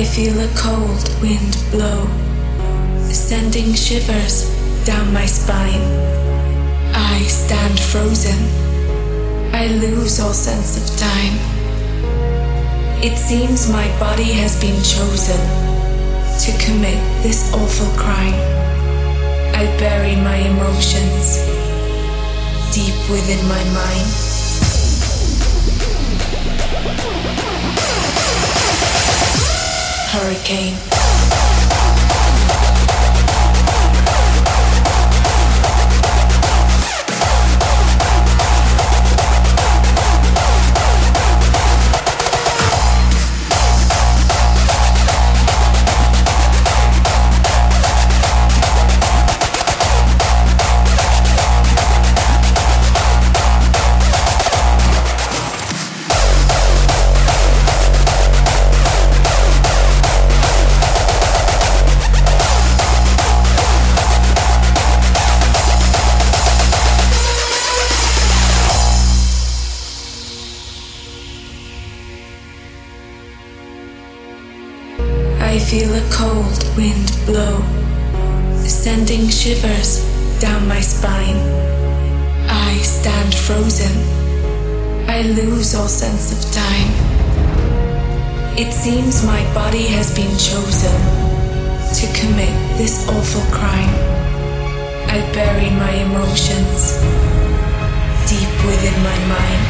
I feel a cold wind blow, sending shivers down my spine. I stand frozen. I lose all sense of time. It seems my body has been chosen to commit this awful crime. I bury my emotions deep within my mind. Hurricane. Bury my emotions deep within my mind.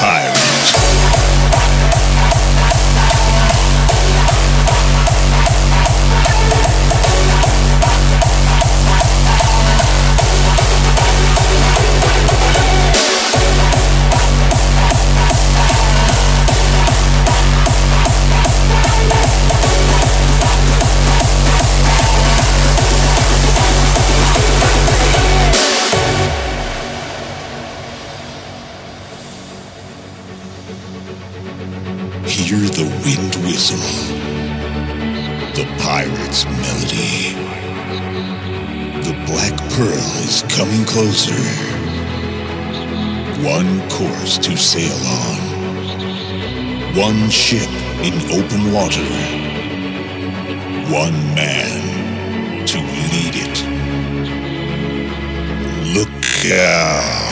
time. One ship in open water. One man to lead it. Look out.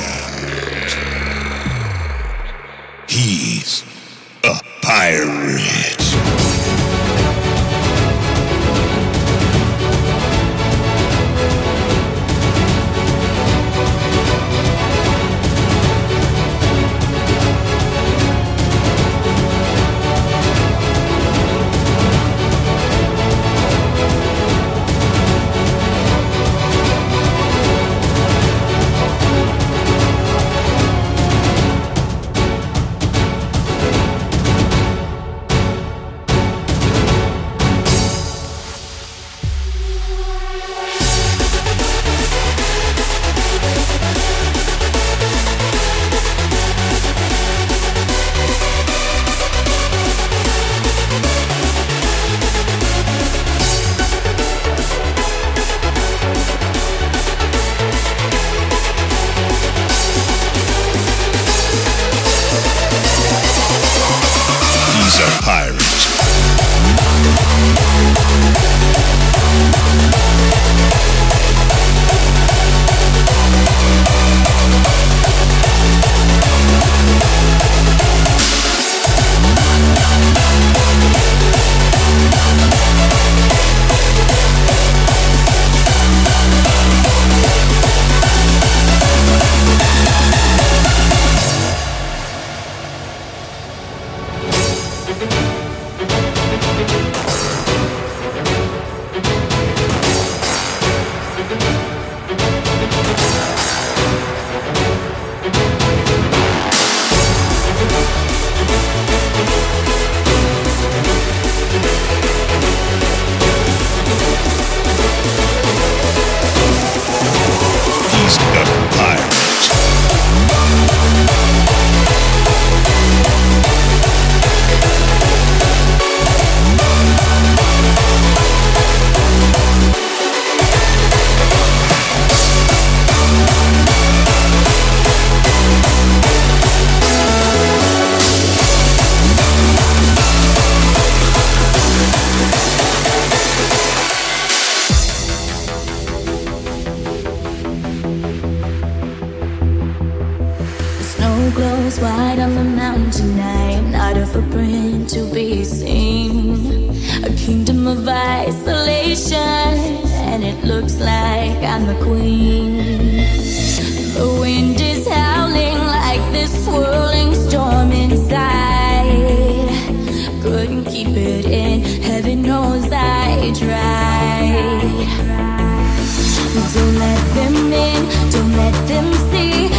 competition, and it looks like I'm the queen. The wind is howling like this swirling storm inside. Couldn't keep it in, heaven knows I tried. Don't let them in, don't let them see.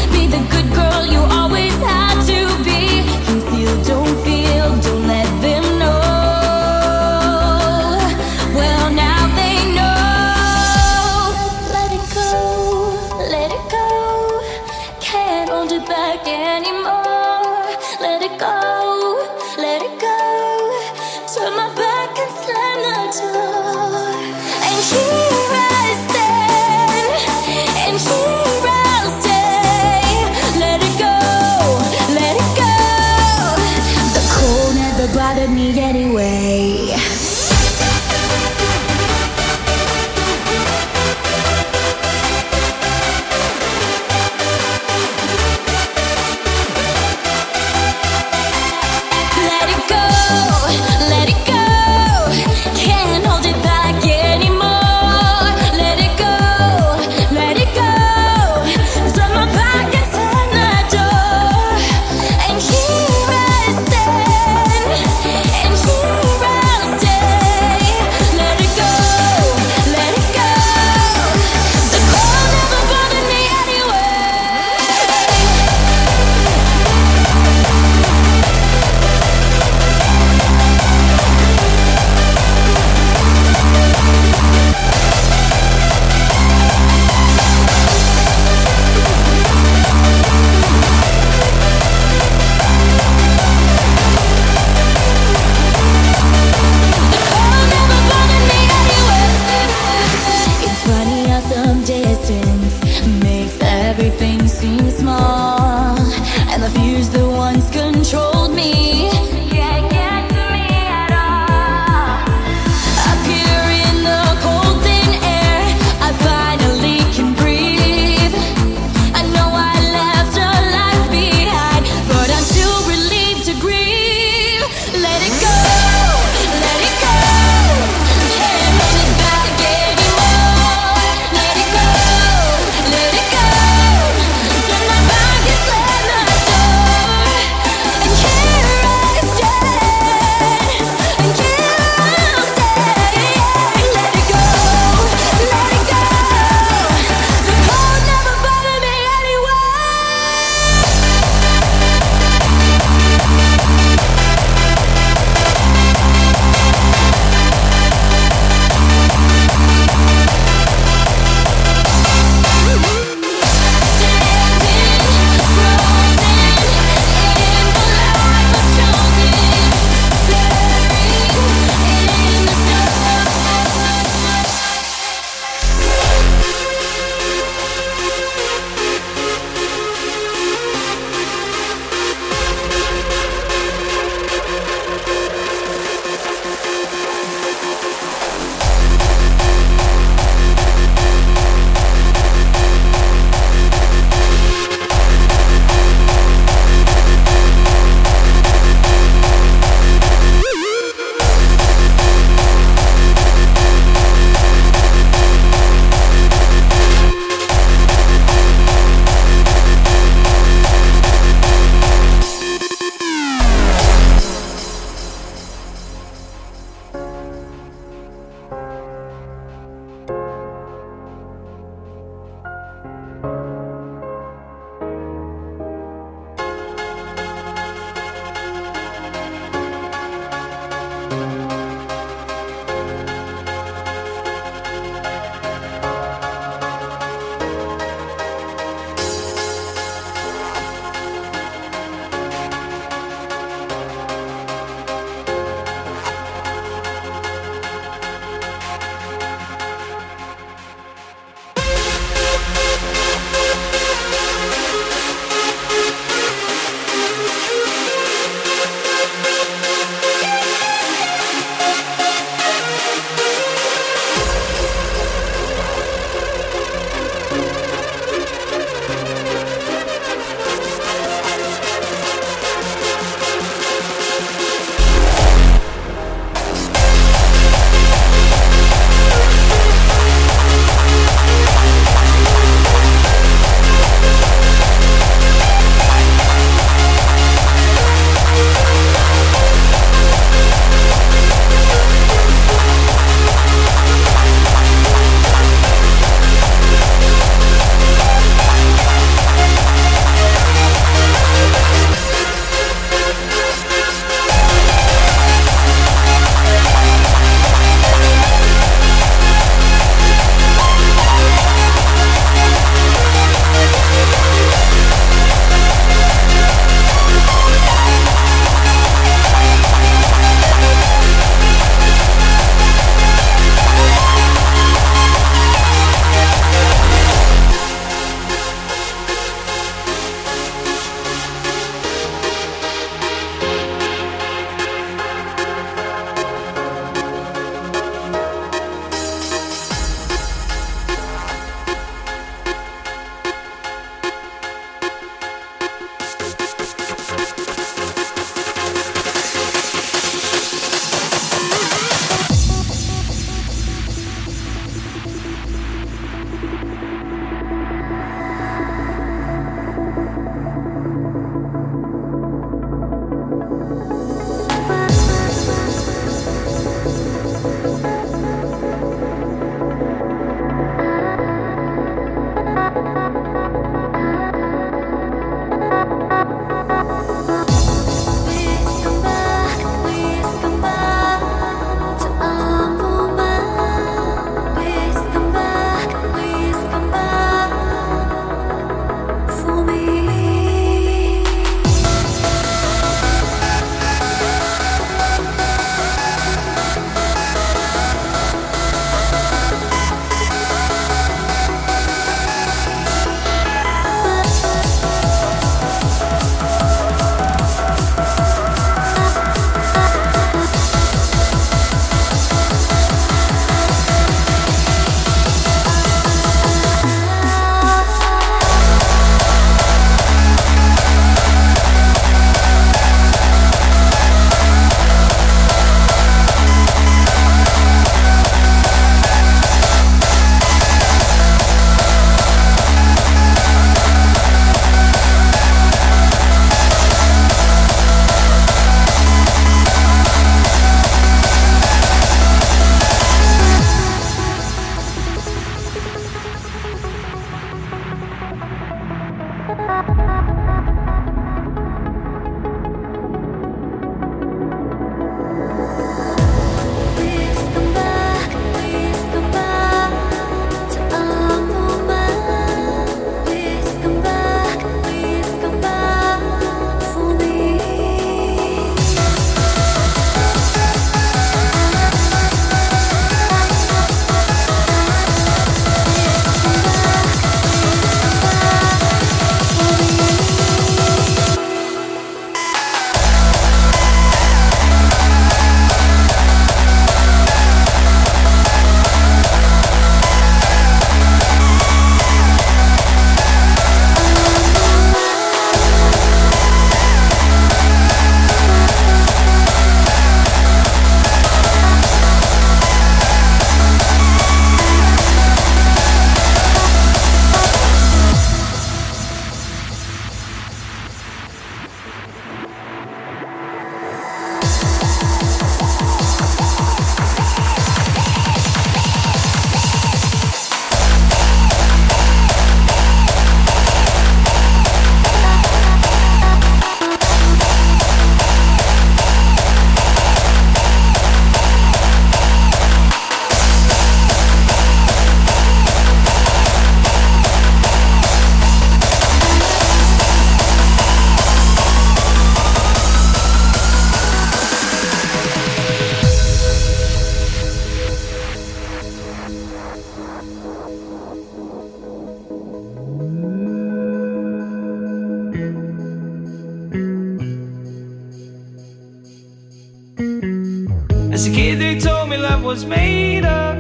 was made up.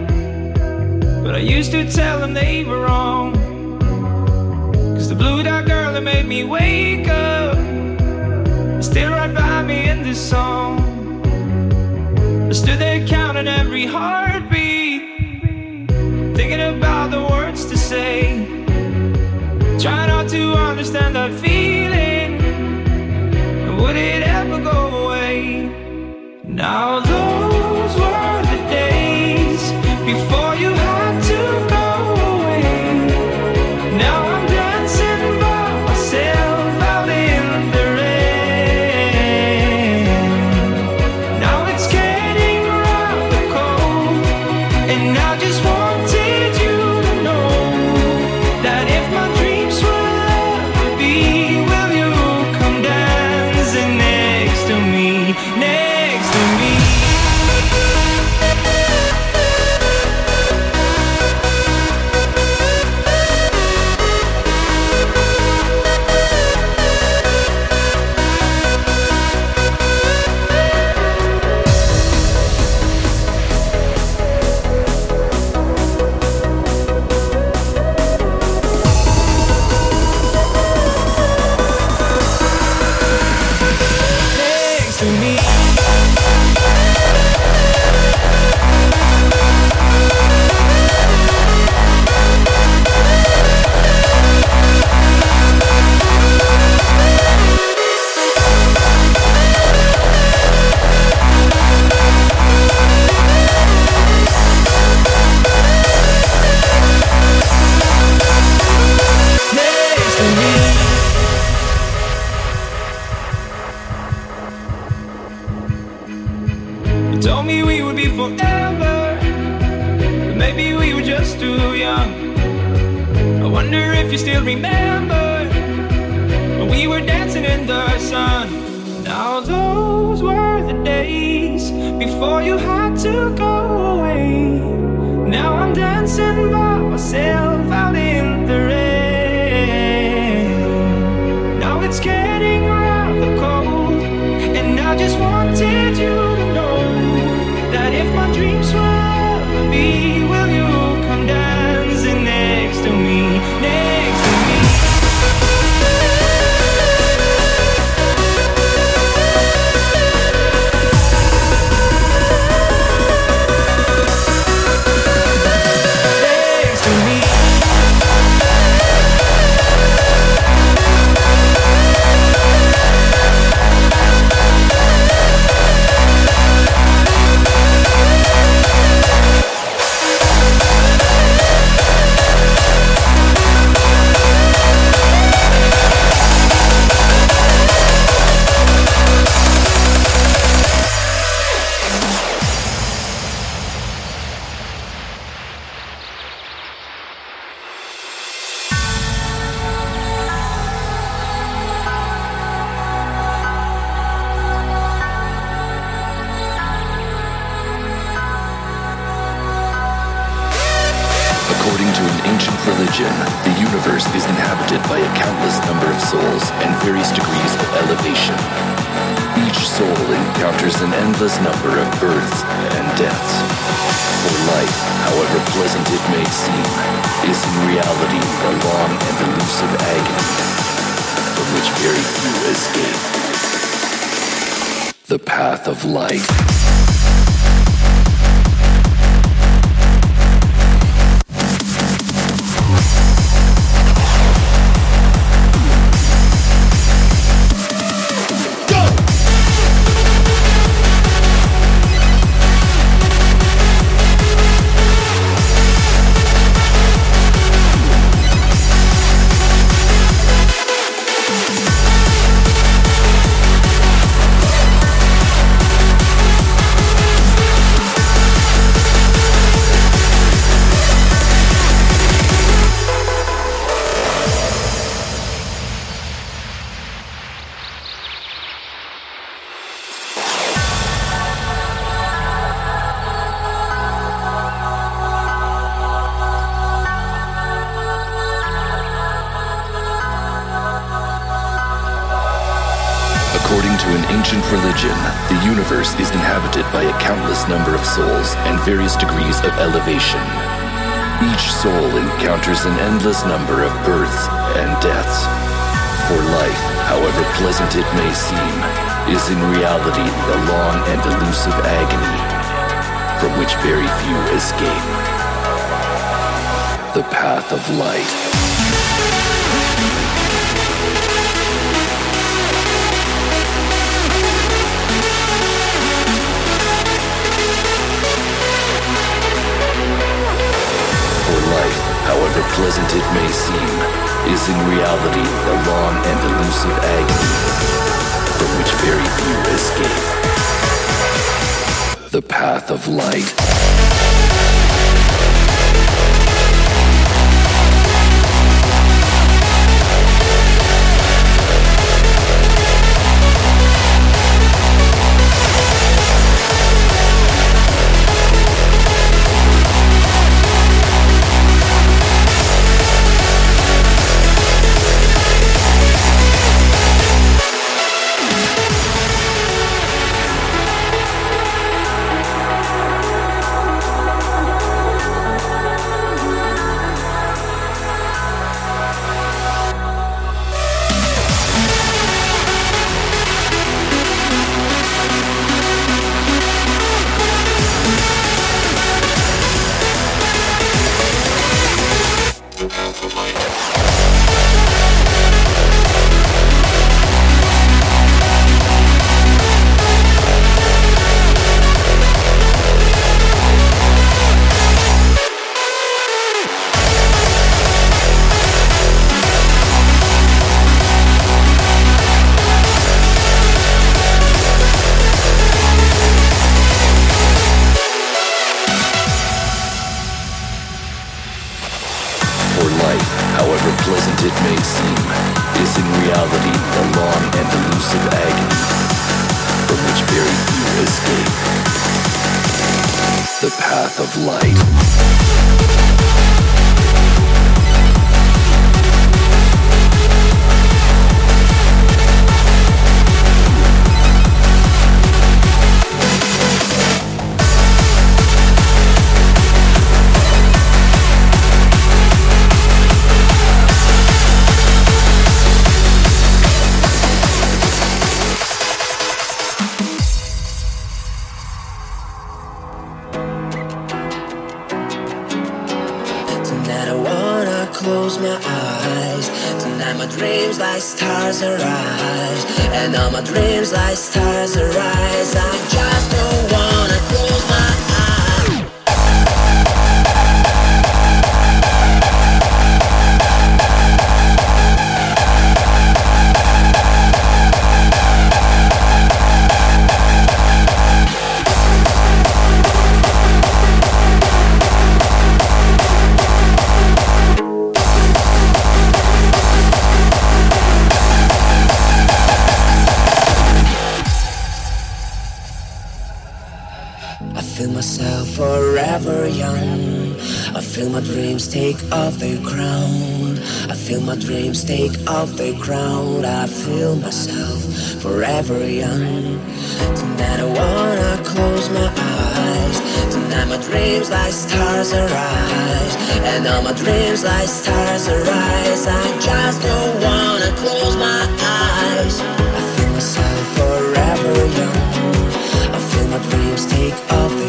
But I used to tell them they were wrong. Cause the blue dot girl that made me wake up still right by me in this song. I stood there counting every heartbeat, thinking about the words to say. Try not to understand that feeling. Would it ever go away? Now those words before you have of elevation. Each soul encounters an endless number of births and deaths. For life, however pleasant it may seem, is in reality the long and elusive agony from which very few escape. The path of light. however pleasant it may seem, is in reality a long and elusive agony from which very few escape. The path of light. of the crowd, I feel myself forever young. Tonight I wanna close my eyes. Tonight my dreams like stars arise, and all my dreams like stars arise. I just don't wanna close my eyes. I feel myself forever young. I feel my dreams take off.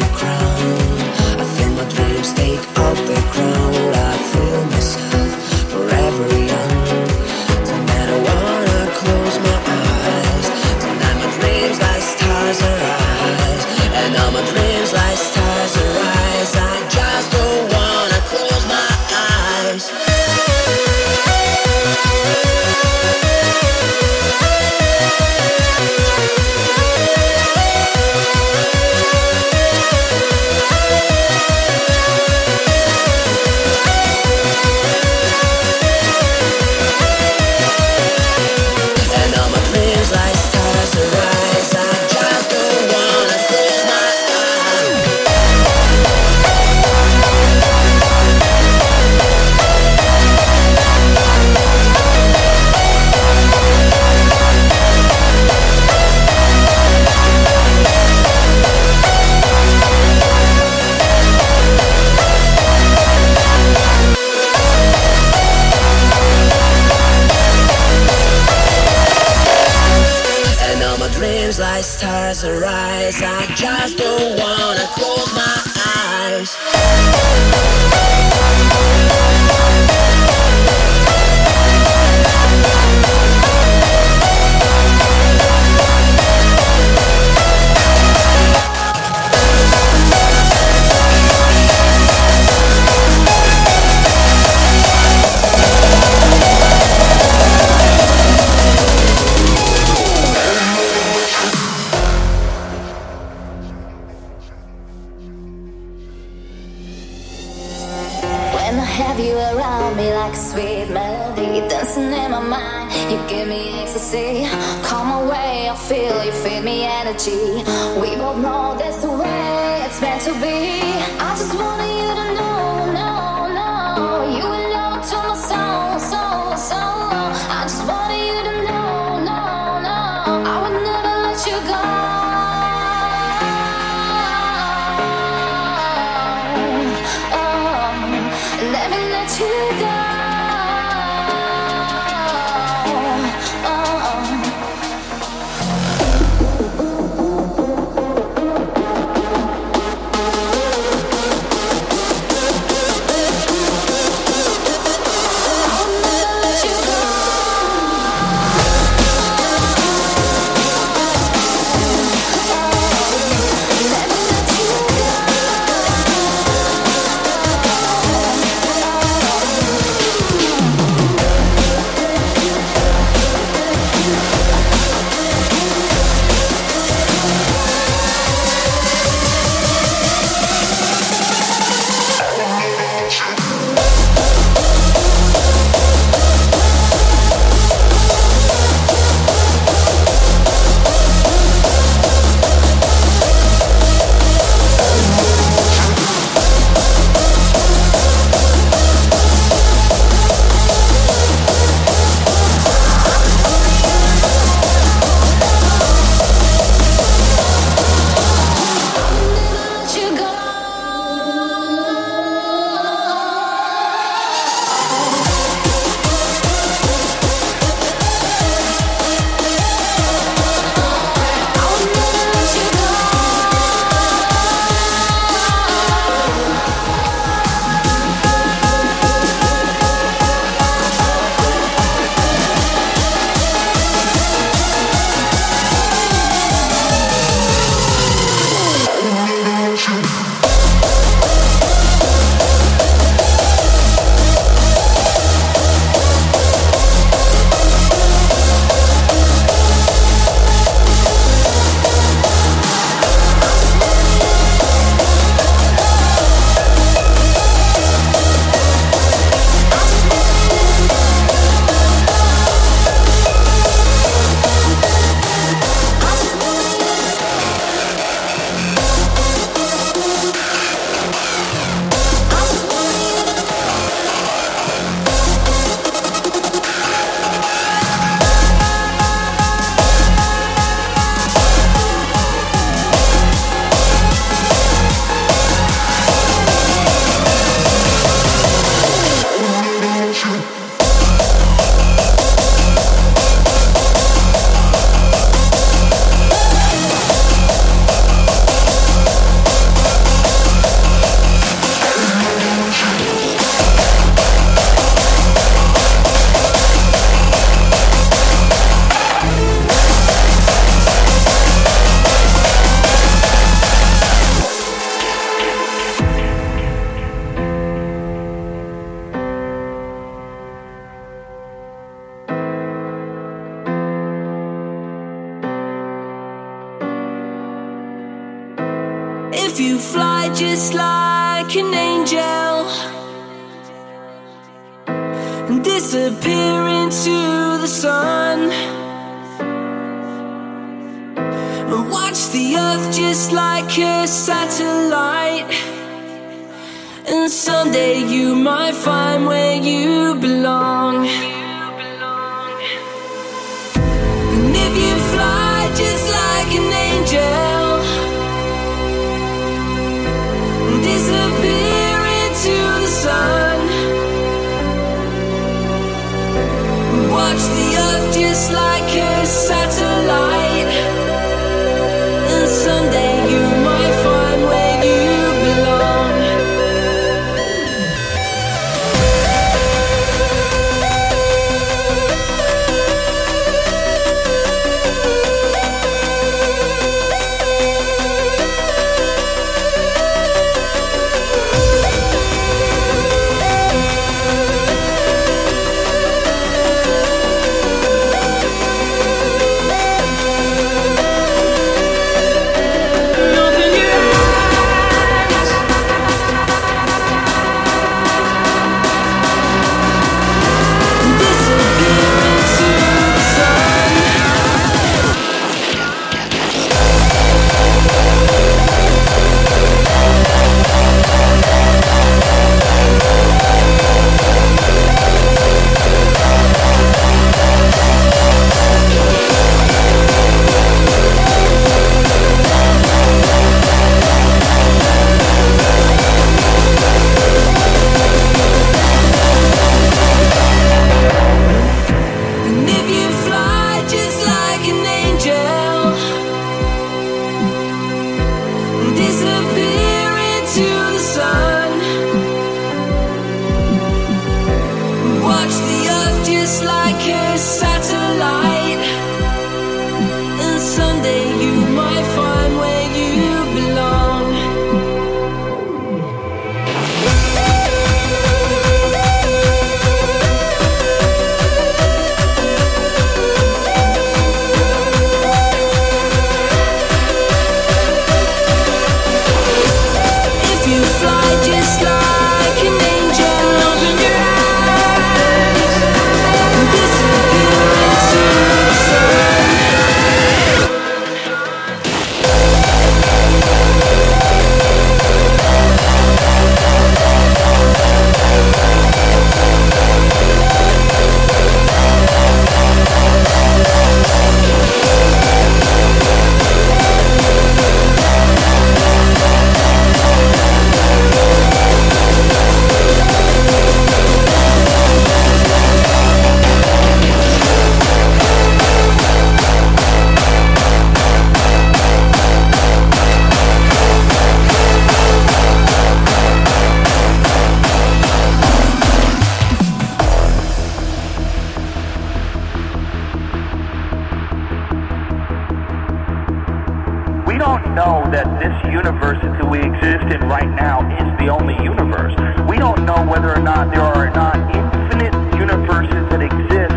Don't know that this universe that we exist in right now is the only universe. We don't know whether or not there are not infinite universes that exist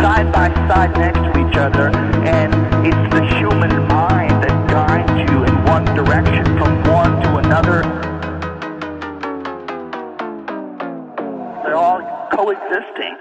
side by side next to each other, and it's the human mind that guides you in one direction from one to another. They're all coexisting.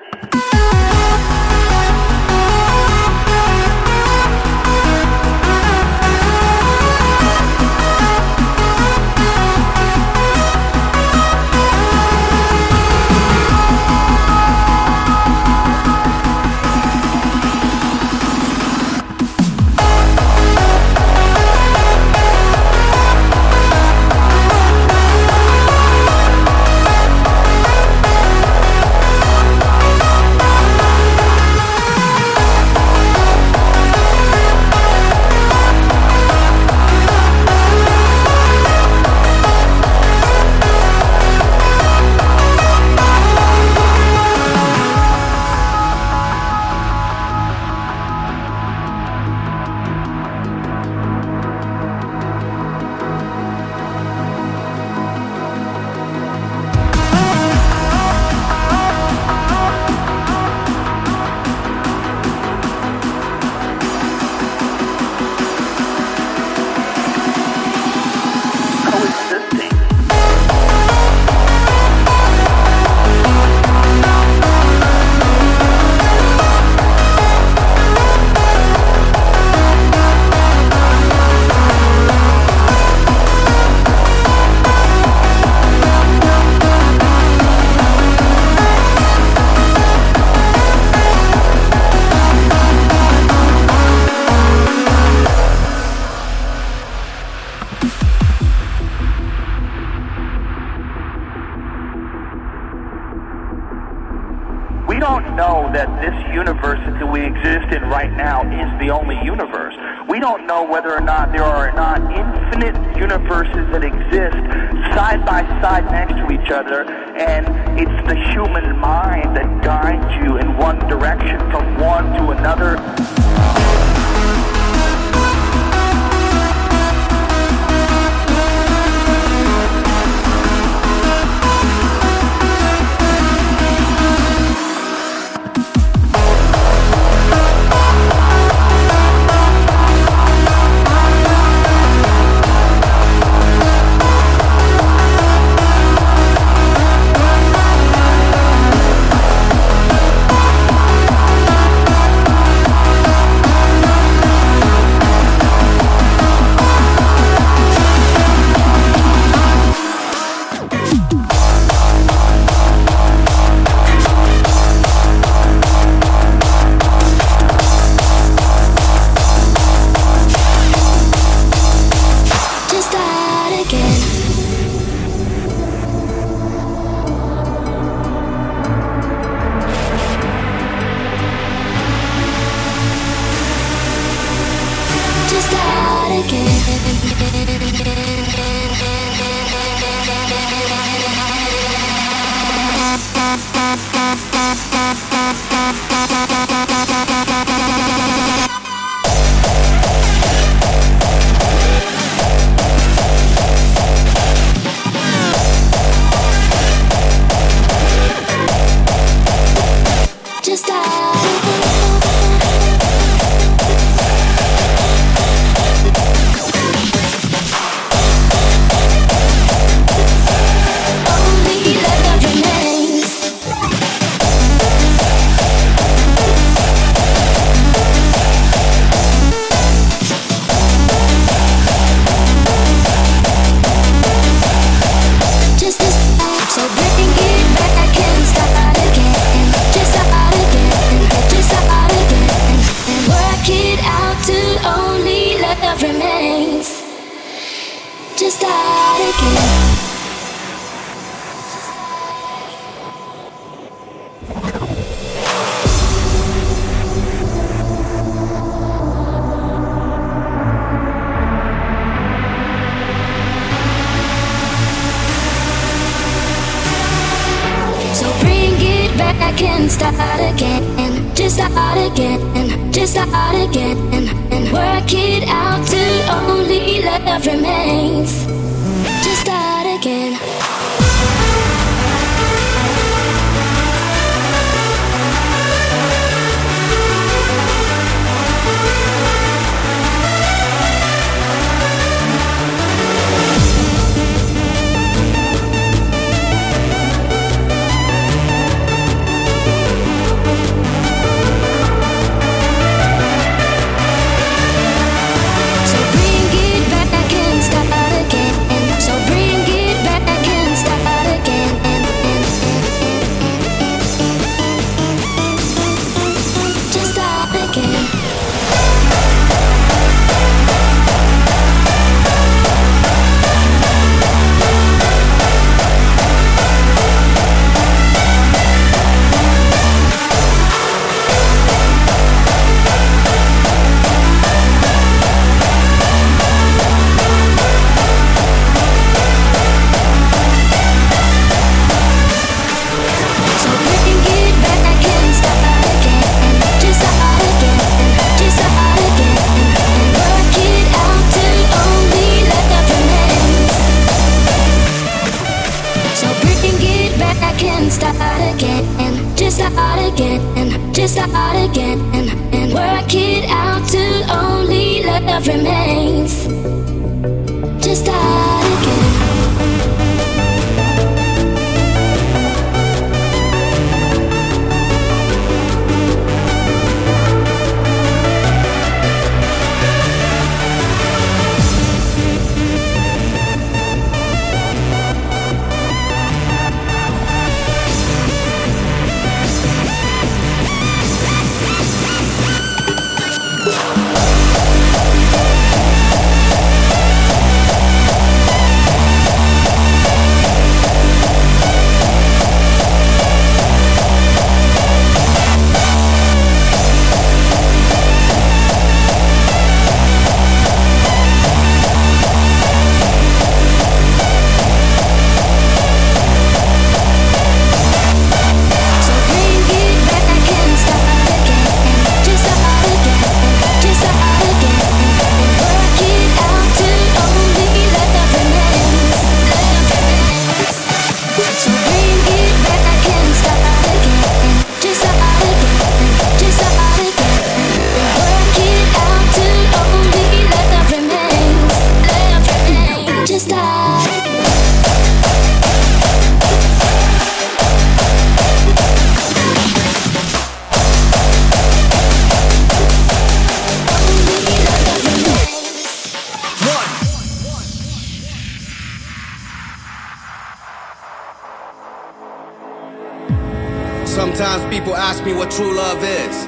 True love is.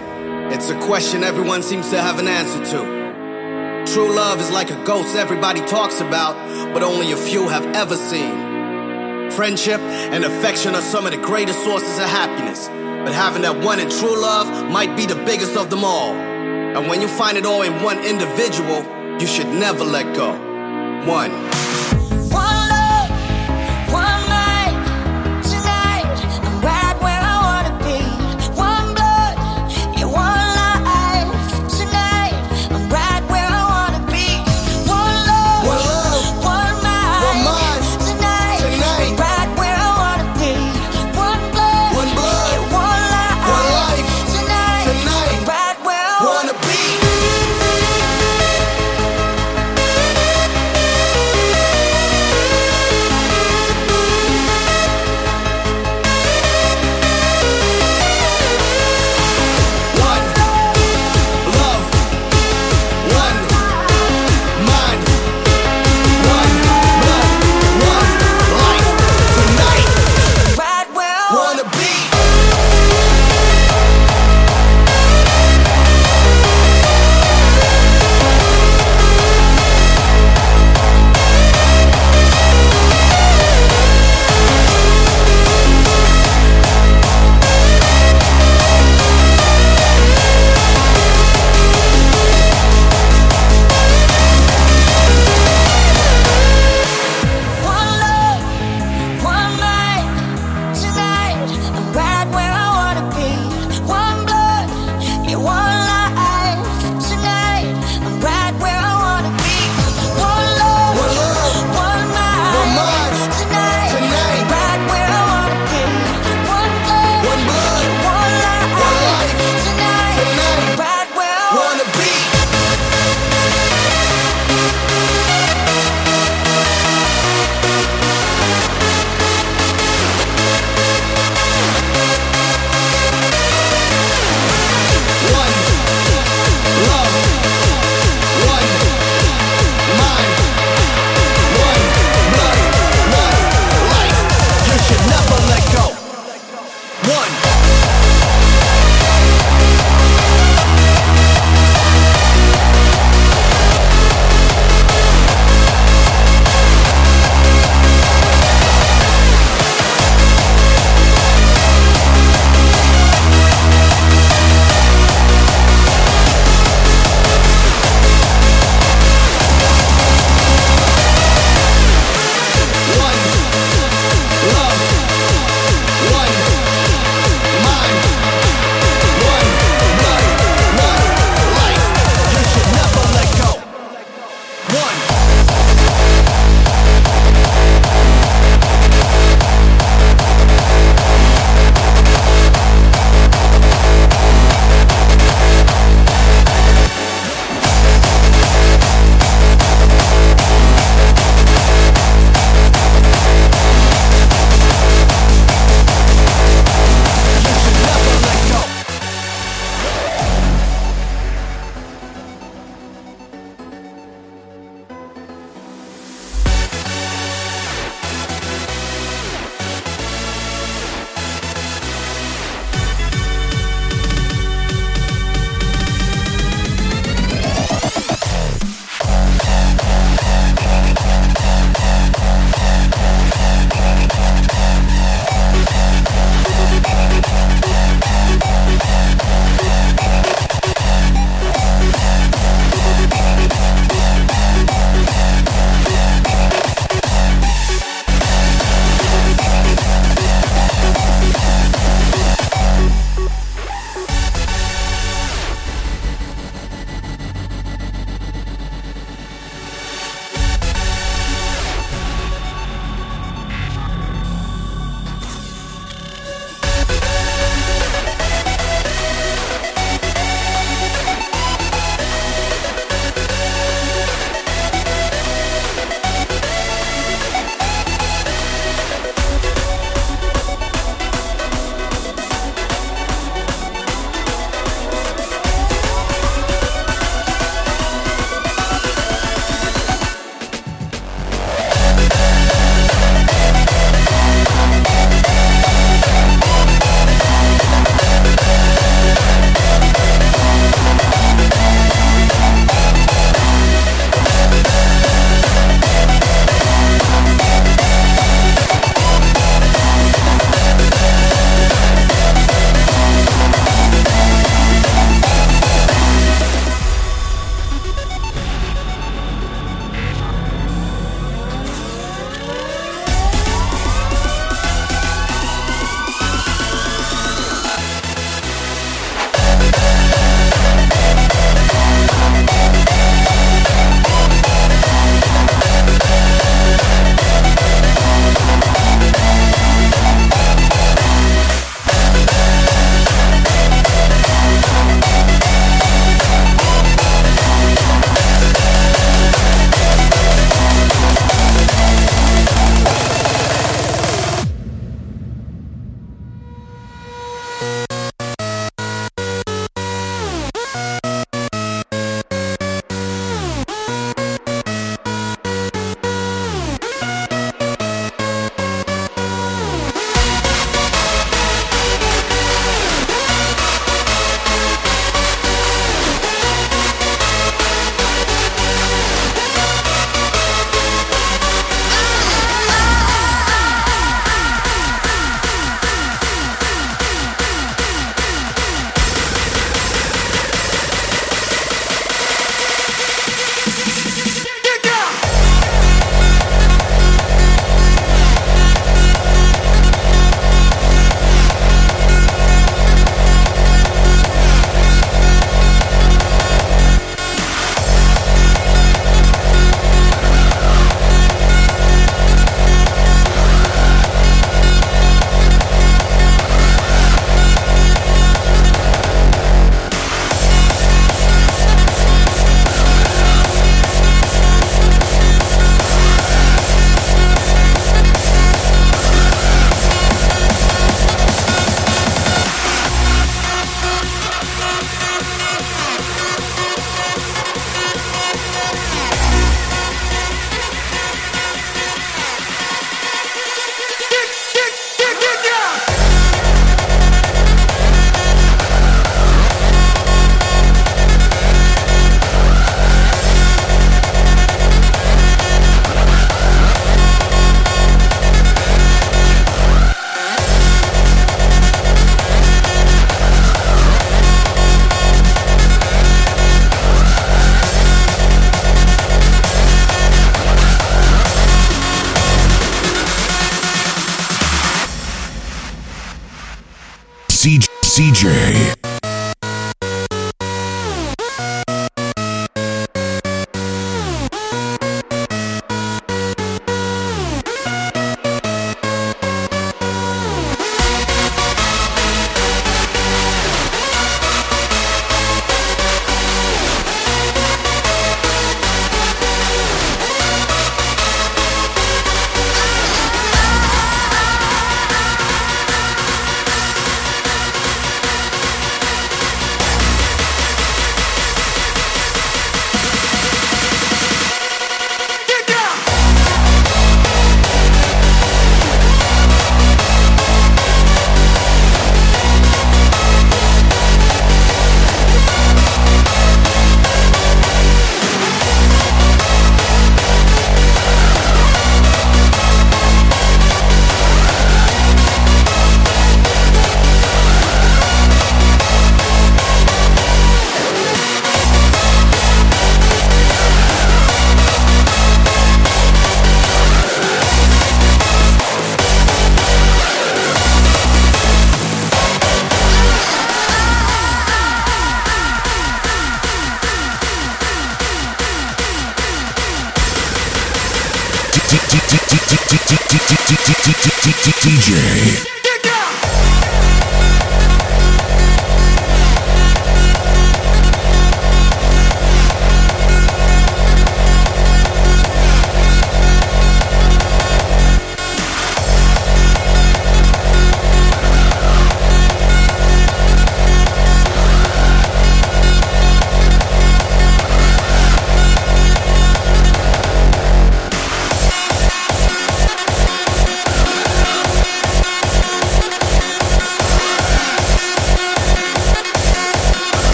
It's a question everyone seems to have an answer to. True love is like a ghost everybody talks about, but only a few have ever seen. Friendship and affection are some of the greatest sources of happiness, but having that one in true love might be the biggest of them all. And when you find it all in one individual, you should never let go. One.